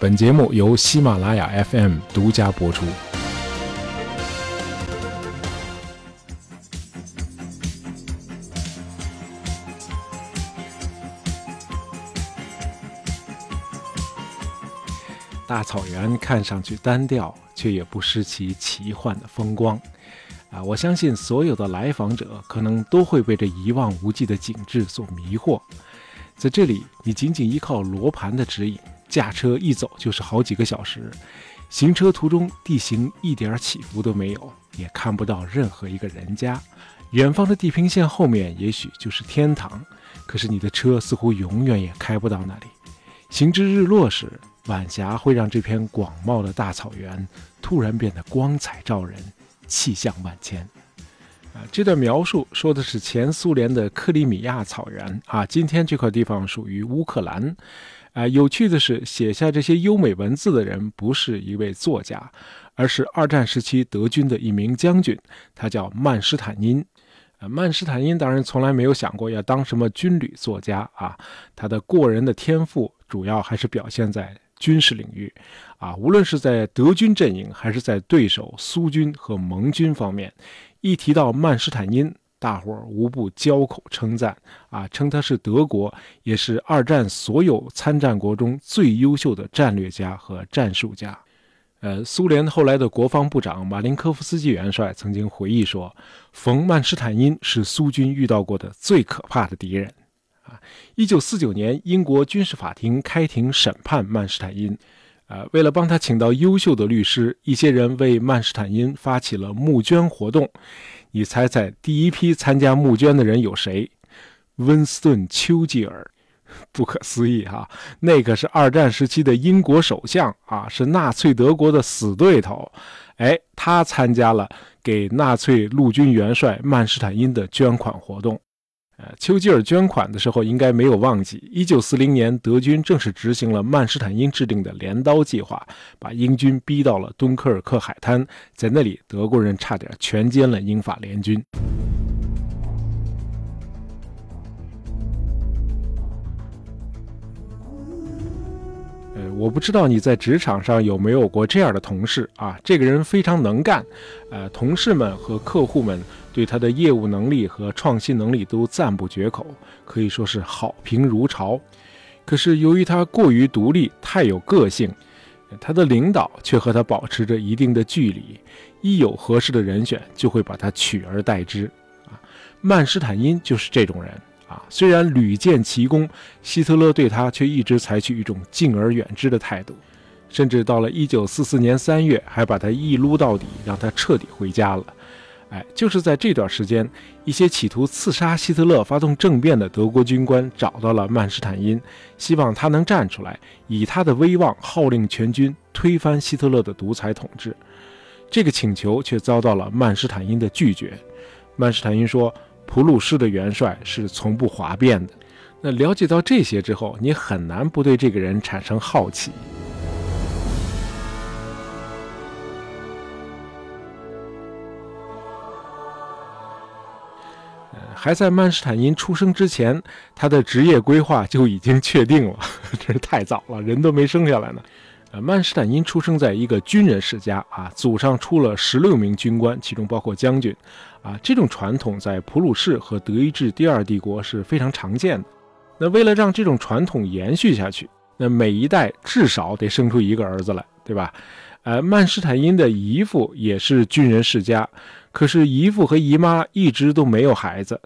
本节目由喜马拉雅 FM 独家播出。大草原看上去单调，却也不失其奇幻的风光。啊，我相信所有的来访者可能都会被这一望无际的景致所迷惑。在这里，你仅仅依靠罗盘的指引。驾车一走就是好几个小时，行车途中地形一点起伏都没有，也看不到任何一个人家。远方的地平线后面也许就是天堂，可是你的车似乎永远也开不到那里。行至日落时，晚霞会让这片广袤的大草原突然变得光彩照人，气象万千。啊，这段描述说的是前苏联的克里米亚草原啊，今天这块地方属于乌克兰。啊，有趣的是，写下这些优美文字的人不是一位作家，而是二战时期德军的一名将军，他叫曼施坦因。呃，曼施坦因当然从来没有想过要当什么军旅作家啊，他的过人的天赋主要还是表现在军事领域。啊，无论是在德军阵营，还是在对手苏军和盟军方面，一提到曼施坦因。大伙儿无不交口称赞啊，称他是德国，也是二战所有参战国中最优秀的战略家和战术家。呃，苏联后来的国防部长马林科夫斯基元帅曾经回忆说：“冯曼施坦因是苏军遇到过的最可怕的敌人。”啊，一九四九年，英国军事法庭开庭审判曼施坦因。呃，为了帮他请到优秀的律师，一些人为曼施坦因发起了募捐活动。你猜猜第一批参加募捐的人有谁？温斯顿·丘吉尔，不可思议哈！那可是二战时期的英国首相啊，是纳粹德国的死对头。哎，他参加了给纳粹陆军元帅曼施坦因的捐款活动。呃，丘吉尔捐款的时候应该没有忘记，一九四零年德军正式执行了曼施坦因制定的镰刀计划，把英军逼到了敦刻尔克海滩，在那里德国人差点全歼了英法联军。我不知道你在职场上有没有过这样的同事啊，这个人非常能干，呃，同事们和客户们。对他的业务能力和创新能力都赞不绝口，可以说是好评如潮。可是由于他过于独立，太有个性，他的领导却和他保持着一定的距离。一有合适的人选，就会把他取而代之。啊，曼施坦因就是这种人啊。虽然屡建奇功，希特勒对他却一直采取一种敬而远之的态度，甚至到了1944年3月，还把他一撸到底，让他彻底回家了。哎，就是在这段时间，一些企图刺杀希特勒、发动政变的德国军官找到了曼施坦因，希望他能站出来，以他的威望号令全军推翻希特勒的独裁统治。这个请求却遭到了曼施坦因的拒绝。曼施坦因说：“普鲁士的元帅是从不哗变的。”那了解到这些之后，你很难不对这个人产生好奇。还在曼施坦因出生之前，他的职业规划就已经确定了，真是太早了，人都没生下来呢。呃，曼施坦因出生在一个军人世家啊，祖上出了十六名军官，其中包括将军，啊，这种传统在普鲁士和德意志第二帝国是非常常见的。那为了让这种传统延续下去，那每一代至少得生出一个儿子来，对吧？呃，曼施坦因的姨父也是军人世家。可是姨父和姨妈一直都没有孩子，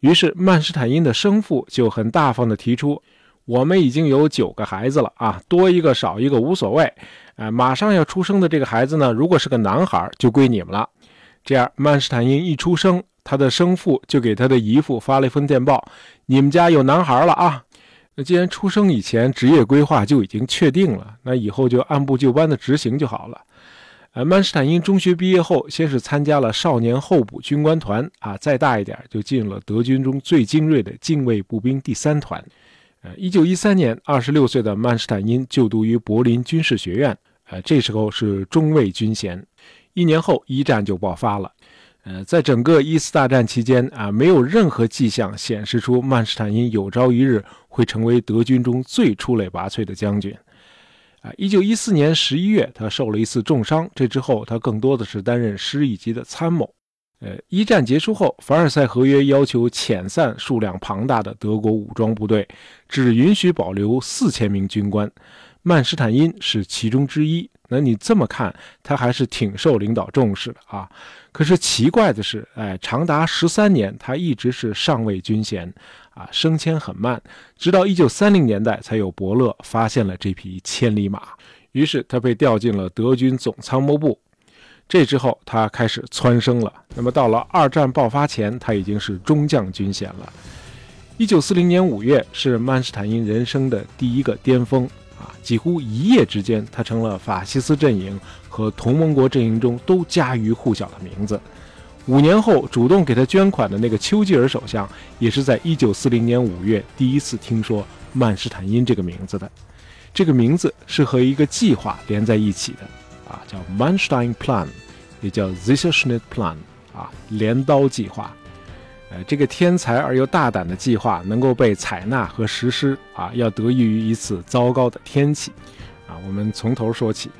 于是曼施坦因的生父就很大方地提出：“我们已经有九个孩子了啊，多一个少一个无所谓。哎，马上要出生的这个孩子呢，如果是个男孩，就归你们了。”这样，曼施坦因一出生，他的生父就给他的姨父发了一封电报：“你们家有男孩了啊！那既然出生以前职业规划就已经确定了，那以后就按部就班的执行就好了。”呃，曼施坦因中学毕业后，先是参加了少年候补军官团，啊，再大一点就进入了德军中最精锐的近卫步兵第三团。呃，一九一三年，二十六岁的曼施坦因就读于柏林军事学院，呃，这时候是中尉军衔。一年后，一战就爆发了。呃，在整个一次大战期间，啊，没有任何迹象显示出曼施坦因有朝一日会成为德军中最出类拔萃的将军。啊，一九一四年十一月，他受了一次重伤，这之后他更多的是担任师一级的参谋。呃，一战结束后，凡尔赛合约要求遣散数量庞大的德国武装部队，只允许保留四千名军官。曼施坦因是其中之一。那你这么看，他还是挺受领导重视的啊。可是奇怪的是，哎，长达十三年，他一直是上尉军衔，啊，升迁很慢。直到一九三零年代，才有伯乐发现了这匹千里马，于是他被调进了德军总参谋部。这之后，他开始蹿升了。那么，到了二战爆发前，他已经是中将军衔了。一九四零年五月是曼施坦因人生的第一个巅峰啊！几乎一夜之间，他成了法西斯阵营和同盟国阵营中都家喻户晓的名字。五年后，主动给他捐款的那个丘吉尔首相，也是在一九四零年五月第一次听说曼施坦因这个名字的。这个名字是和一个计划连在一起的啊，叫 Manstein Plan。也叫 z i s h n e t Plan 啊，镰刀计划。呃，这个天才而又大胆的计划能够被采纳和实施啊，要得益于一次糟糕的天气啊。我们从头说起。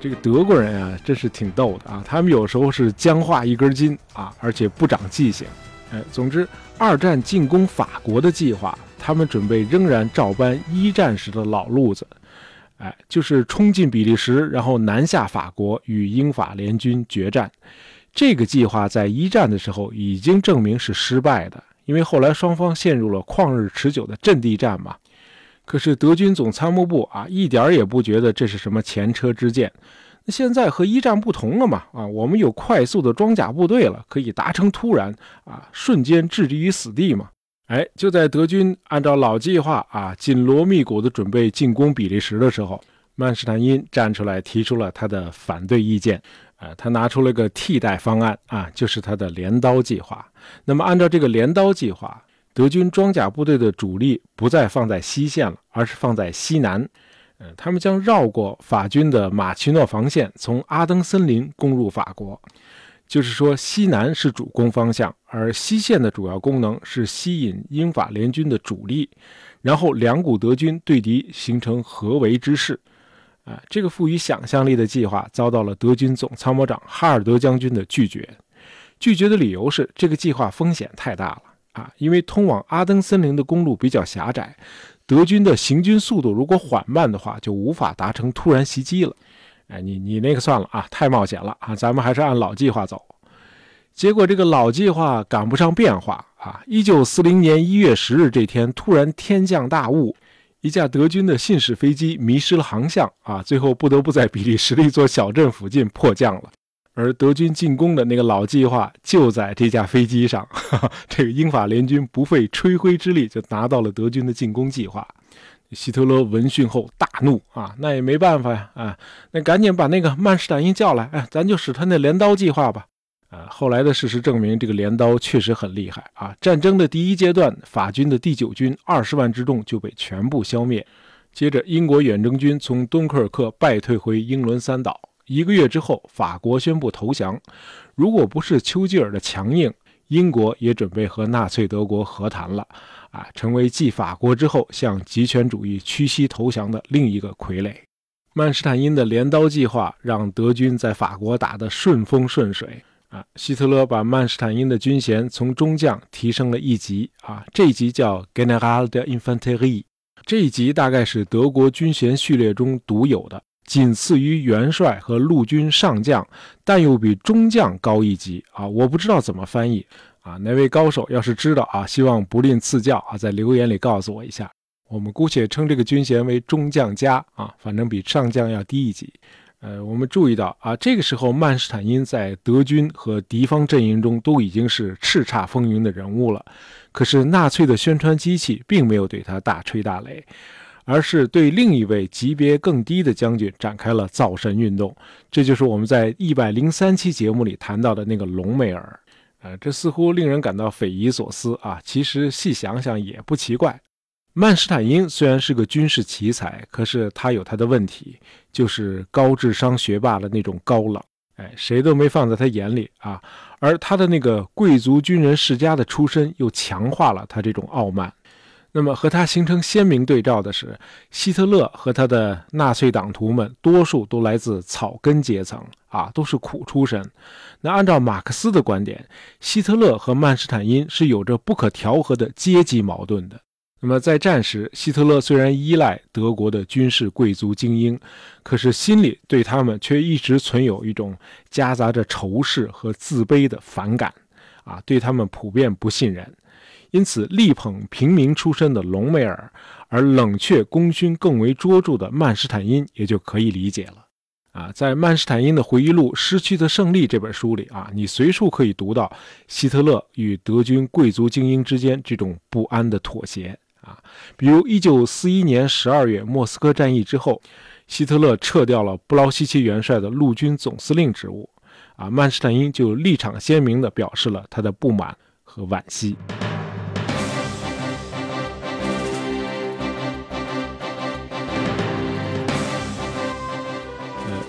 这个德国人啊，真是挺逗的啊。他们有时候是僵化一根筋啊，而且不长记性。哎，总之，二战进攻法国的计划。他们准备仍然照搬一战时的老路子，哎，就是冲进比利时，然后南下法国，与英法联军决战。这个计划在一战的时候已经证明是失败的，因为后来双方陷入了旷日持久的阵地战嘛。可是德军总参谋部啊，一点也不觉得这是什么前车之鉴。那现在和一战不同了嘛？啊，我们有快速的装甲部队了，可以达成突然啊，瞬间置敌于死地嘛。哎，就在德军按照老计划啊紧锣密鼓地准备进攻比利时的时候，曼施坦因站出来提出了他的反对意见。啊，他拿出了个替代方案啊，就是他的镰刀计划。那么，按照这个镰刀计划，德军装甲部队的主力不再放在西线了，而是放在西南。他们将绕过法军的马奇诺防线，从阿登森林攻入法国。就是说，西南是主攻方向，而西线的主要功能是吸引英法联军的主力，然后两股德军对敌，形成合围之势。啊，这个富于想象力的计划遭到了德军总参谋长哈尔德将军的拒绝。拒绝的理由是，这个计划风险太大了啊，因为通往阿登森林的公路比较狭窄，德军的行军速度如果缓慢的话，就无法达成突然袭击了。哎，你你那个算了啊，太冒险了啊！咱们还是按老计划走。结果这个老计划赶不上变化啊！一九四零年一月十日这天，突然天降大雾，一架德军的信使飞机迷失了航向啊，最后不得不在比利时的一座小镇附近迫降了。而德军进攻的那个老计划就在这架飞机上，这个英法联军不费吹灰之力就拿到了德军的进攻计划。希特勒闻讯后大怒啊，那也没办法呀啊，那赶紧把那个曼施坦因叫来，哎，咱就使他那镰刀计划吧。啊，后来的事实证明，这个镰刀确实很厉害啊。战争的第一阶段，法军的第九军二十万之众就被全部消灭。接着，英国远征军从敦刻尔克败退回英伦三岛。一个月之后，法国宣布投降。如果不是丘吉尔的强硬，英国也准备和纳粹德国和谈了。啊，成为继法国之后向极权主义屈膝投降的另一个傀儡。曼施坦因的镰刀计划让德军在法国打得顺风顺水。啊，希特勒把曼施坦因的军衔从中将提升了一级。啊，这一级叫 General de Infanterie，这一级大概是德国军衔序列中独有的，仅次于元帅和陆军上将，但又比中将高一级。啊，我不知道怎么翻译。啊，哪位高手要是知道啊，希望不吝赐教啊，在留言里告诉我一下。我们姑且称这个军衔为中将加啊，反正比上将要低一级。呃，我们注意到啊，这个时候曼施坦因在德军和敌方阵营中都已经是叱咤风云的人物了。可是纳粹的宣传机器并没有对他大吹大擂，而是对另一位级别更低的将军展开了造神运动。这就是我们在一百零三期节目里谈到的那个隆美尔。呃，这似乎令人感到匪夷所思啊！其实细想想也不奇怪。曼施坦因虽然是个军事奇才，可是他有他的问题，就是高智商学霸的那种高冷哎，谁都没放在他眼里啊。而他的那个贵族军人世家的出身，又强化了他这种傲慢。那么和他形成鲜明对照的是，希特勒和他的纳粹党徒们，多数都来自草根阶层啊，都是苦出身。那按照马克思的观点，希特勒和曼施坦因是有着不可调和的阶级矛盾的。那么在战时，希特勒虽然依赖德国的军事贵族精英，可是心里对他们却一直存有一种夹杂着仇视和自卑的反感啊，对他们普遍不信任。因此，力捧平民出身的隆美尔，而冷却功勋更为卓著的曼施坦因，也就可以理解了。啊，在曼施坦因的回忆录《失去的胜利》这本书里，啊，你随处可以读到希特勒与德军贵族精英之间这种不安的妥协。啊，比如1941年12月莫斯科战役之后，希特勒撤掉了布劳希奇元帅的陆军总司令职务，啊，曼施坦因就立场鲜明地表示了他的不满和惋惜。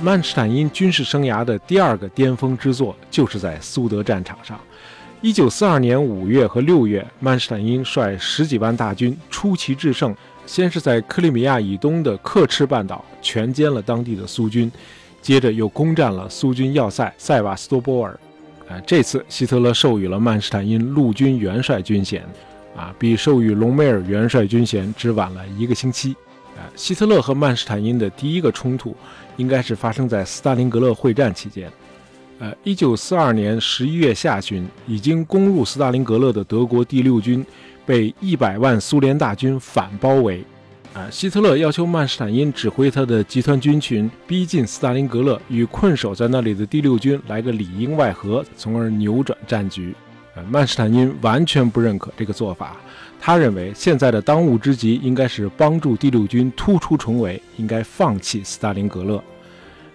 曼施坦因军事生涯的第二个巅峰之作，就是在苏德战场上。一九四二年五月和六月，曼施坦因率十几万大军出奇制胜，先是在克里米亚以东的克赤半岛全歼了当地的苏军，接着又攻占了苏军要塞塞瓦斯托波尔。啊，这次希特勒授予了曼施坦因陆军元帅军衔，啊，比授予隆美尔元帅军衔只晚了一个星期。希特勒和曼施坦因的第一个冲突。应该是发生在斯大林格勒会战期间。呃，一九四二年十一月下旬，已经攻入斯大林格勒的德国第六军被一百万苏联大军反包围。啊，希特勒要求曼施坦因指挥他的集团军群逼近斯大林格勒，与困守在那里的第六军来个里应外合，从而扭转战局。曼施坦因完全不认可这个做法。他认为现在的当务之急应该是帮助第六军突出重围，应该放弃斯大林格勒。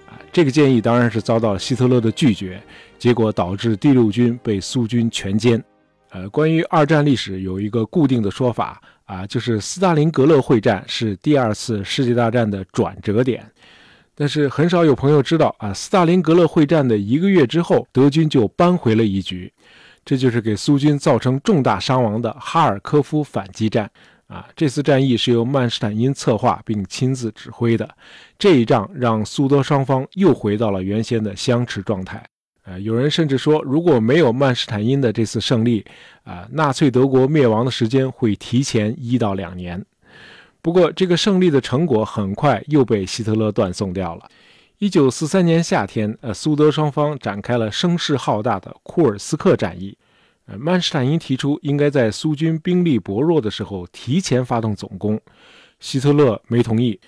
啊，这个建议当然是遭到了希特勒的拒绝，结果导致第六军被苏军全歼。呃，关于二战历史有一个固定的说法啊，就是斯大林格勒会战是第二次世界大战的转折点。但是很少有朋友知道啊，斯大林格勒会战的一个月之后，德军就扳回了一局。这就是给苏军造成重大伤亡的哈尔科夫反击战啊！这次战役是由曼施坦因策划并亲自指挥的。这一仗让苏德双方又回到了原先的相持状态。呃，有人甚至说，如果没有曼施坦因的这次胜利，啊，纳粹德国灭亡的时间会提前一到两年。不过，这个胜利的成果很快又被希特勒断送掉了。一九四三年夏天，呃，苏德双方展开了声势浩大的库尔斯克战役。呃，曼施坦因提出应该在苏军兵力薄弱的时候提前发动总攻，希特勒没同意。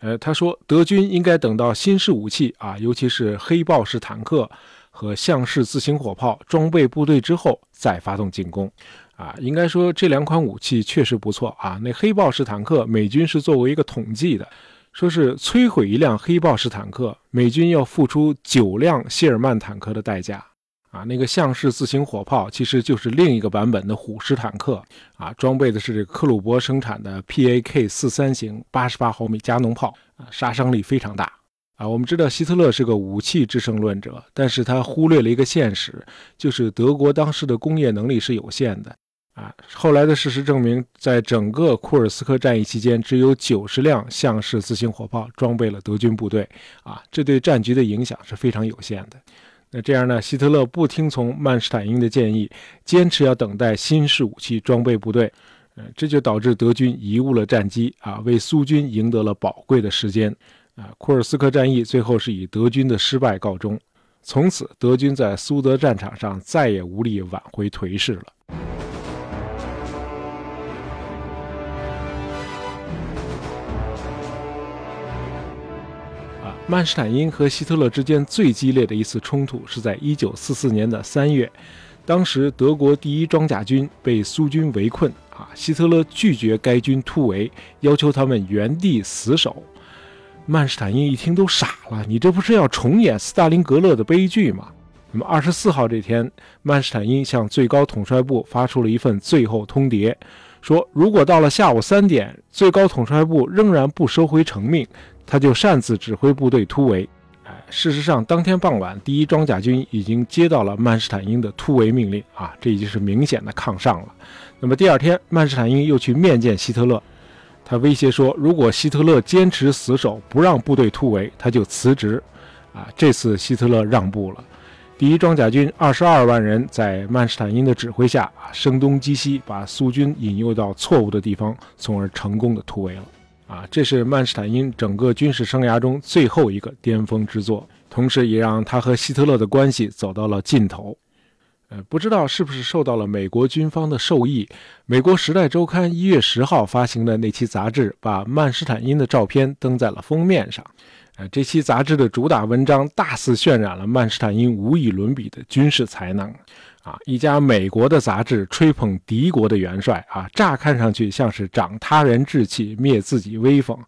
呃，他说德军应该等到新式武器啊，尤其是黑豹式坦克和象式自行火炮装备部队之后再发动进攻。啊，应该说这两款武器确实不错啊。那黑豹式坦克，美军是作为一个统计的。说是摧毁一辆黑豹式坦克，美军要付出九辆谢尔曼坦克的代价啊！那个象式自行火炮其实就是另一个版本的虎式坦克啊，装备的是这个克虏伯生产的 PAK 四三型八十八毫米加农炮啊，杀伤力非常大啊！我们知道希特勒是个武器制胜论者，但是他忽略了一个现实，就是德国当时的工业能力是有限的。啊，后来的事实证明，在整个库尔斯克战役期间，只有九十辆象式自行火炮装备了德军部队。啊，这对战局的影响是非常有限的。那这样呢，希特勒不听从曼施坦因的建议，坚持要等待新式武器装备部队。呃，这就导致德军贻误了战机，啊，为苏军赢得了宝贵的时间。啊，库尔斯克战役最后是以德军的失败告终。从此，德军在苏德战场上再也无力挽回颓势了。曼施坦因和希特勒之间最激烈的一次冲突是在1944年的3月，当时德国第一装甲军被苏军围困，啊，希特勒拒绝该军突围，要求他们原地死守。曼施坦因一听都傻了，你这不是要重演斯大林格勒的悲剧吗？那么24号这天，曼施坦因向最高统帅部发出了一份最后通牒，说如果到了下午三点，最高统帅部仍然不收回成命。他就擅自指挥部队突围，事实上，当天傍晚，第一装甲军已经接到了曼施坦因的突围命令啊，这已经是明显的抗上了。那么第二天，曼施坦因又去面见希特勒，他威胁说，如果希特勒坚持死守，不让部队突围，他就辞职。啊，这次希特勒让步了。第一装甲军二十二万人在曼施坦因的指挥下啊，声东击西，把苏军引诱到错误的地方，从而成功的突围了。啊，这是曼施坦因整个军事生涯中最后一个巅峰之作，同时也让他和希特勒的关系走到了尽头。呃，不知道是不是受到了美国军方的授意，美国《时代周刊》一月十号发行的那期杂志，把曼施坦因的照片登在了封面上。呃这期杂志的主打文章大肆渲染了曼施坦因无以伦比的军事才能，啊，一家美国的杂志吹捧敌国的元帅，啊，乍看上去像是长他人志气灭自己威风，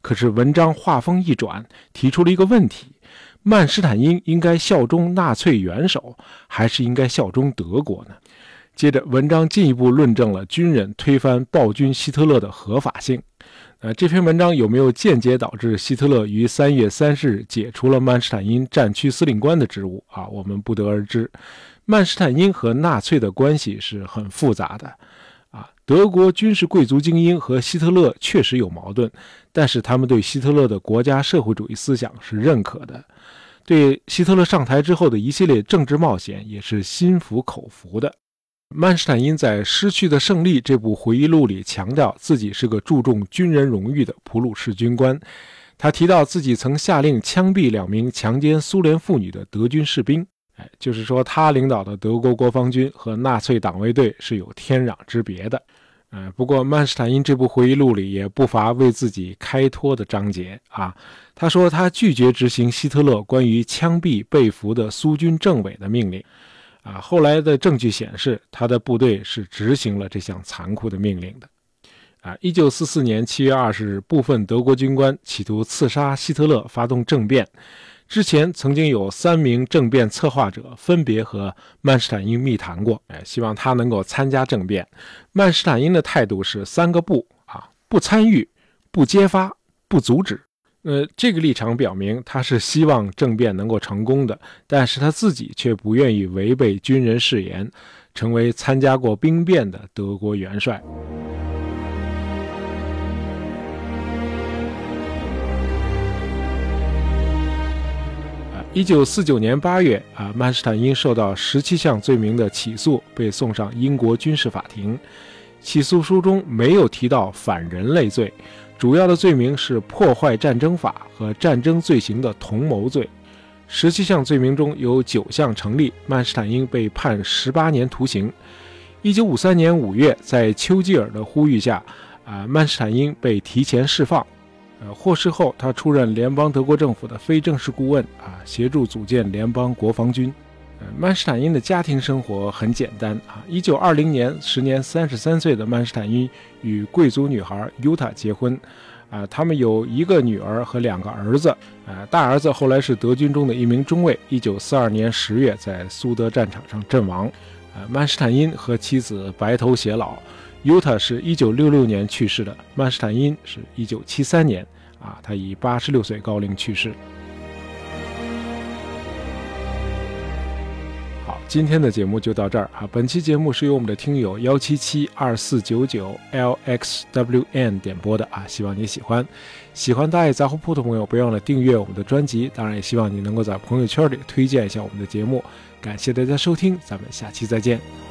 可是文章话锋一转，提出了一个问题：曼施坦因应该效忠纳粹元首，还是应该效忠德国呢？接着，文章进一步论证了军人推翻暴君希特勒的合法性。呃，这篇文章有没有间接导致希特勒于三月三十日解除了曼施坦因战区司令官的职务啊？我们不得而知。曼施坦因和纳粹的关系是很复杂的，啊，德国军事贵族精英和希特勒确实有矛盾，但是他们对希特勒的国家社会主义思想是认可的，对希特勒上台之后的一系列政治冒险也是心服口服的。曼施坦因在《失去的胜利》这部回忆录里强调自己是个注重军人荣誉的普鲁士军官。他提到自己曾下令枪毙两名强奸苏联妇女的德军士兵。哎，就是说他领导的德国国防军和纳粹党卫队是有天壤之别的。呃，不过曼施坦因这部回忆录里也不乏为自己开脱的章节啊。他说他拒绝执行希特勒关于枪毙被俘的苏军政委的命令。啊，后来的证据显示，他的部队是执行了这项残酷的命令的。啊，一九四四年七月二十日，部分德国军官企图刺杀希特勒，发动政变。之前曾经有三名政变策划者分别和曼施坦因密谈过，哎，希望他能够参加政变。曼施坦因的态度是三个不啊：不参与、不揭发、不阻止。呃，这个立场表明他是希望政变能够成功的，但是他自己却不愿意违背军人誓言，成为参加过兵变的德国元帅。一九四九年八月，啊，曼施坦因受到十七项罪名的起诉，被送上英国军事法庭。起诉书中没有提到反人类罪。主要的罪名是破坏战争法和战争罪行的同谋罪，十七项罪名中有九项成立，曼施坦因被判十八年徒刑。一九五三年五月，在丘吉尔的呼吁下，啊，曼施坦因被提前释放。呃，获释后，他出任联邦德国政府的非正式顾问，啊，协助组建联邦国防军。呃曼施坦因的家庭生活很简单啊。一九二零年，时年三十三岁的曼施坦因与贵族女孩尤塔结婚，啊，他们有一个女儿和两个儿子，啊，大儿子后来是德军中的一名中尉，一九四二年十月在苏德战场上阵亡。啊，曼施坦因和妻子白头偕老，尤塔是一九六六年去世的，曼施坦因是一九七三年，啊，他以八十六岁高龄去世。好今天的节目就到这儿啊！本期节目是由我们的听友幺七七二四九九 lxwn 点播的啊，希望你喜欢。喜欢大爷杂货铺的朋友，别忘了订阅我们的专辑。当然，也希望你能够在朋友圈里推荐一下我们的节目。感谢大家收听，咱们下期再见。